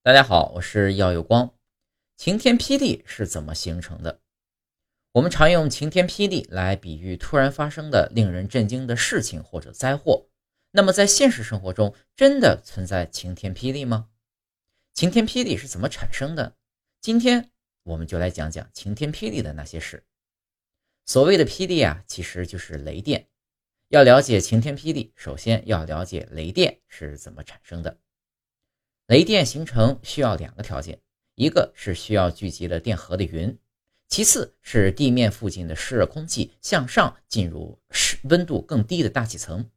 大家好，我是耀有光。晴天霹雳是怎么形成的？我们常用晴天霹雳来比喻突然发生的令人震惊的事情或者灾祸。那么在现实生活中，真的存在晴天霹雳吗？晴天霹雳是怎么产生的？今天我们就来讲讲晴天霹雳的那些事。所谓的霹雳啊，其实就是雷电。要了解晴天霹雳，首先要了解雷电是怎么产生的。雷电形成需要两个条件，一个是需要聚集了电荷的云，其次是地面附近的湿热空气向上进入湿温度更低的大气层，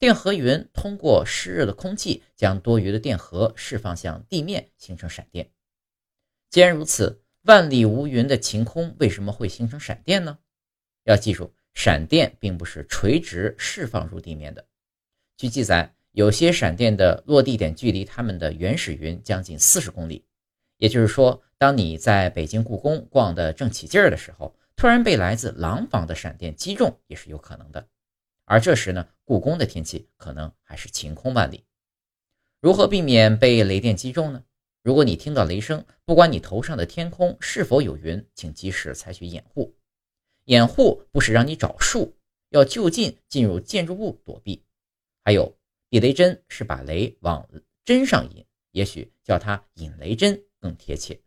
电荷云通过湿热的空气将多余的电荷释放向地面，形成闪电。既然如此，万里无云的晴空为什么会形成闪电呢？要记住，闪电并不是垂直释放入地面的。据记载。有些闪电的落地点距离它们的原始云将近四十公里，也就是说，当你在北京故宫逛得正起劲儿的时候，突然被来自廊坊的闪电击中也是有可能的。而这时呢，故宫的天气可能还是晴空万里。如何避免被雷电击中呢？如果你听到雷声，不管你头上的天空是否有云，请及时采取掩护。掩护不是让你找树，要就近进入建筑物躲避。还有。避雷针是把雷往针上引，也许叫它引雷针更贴切。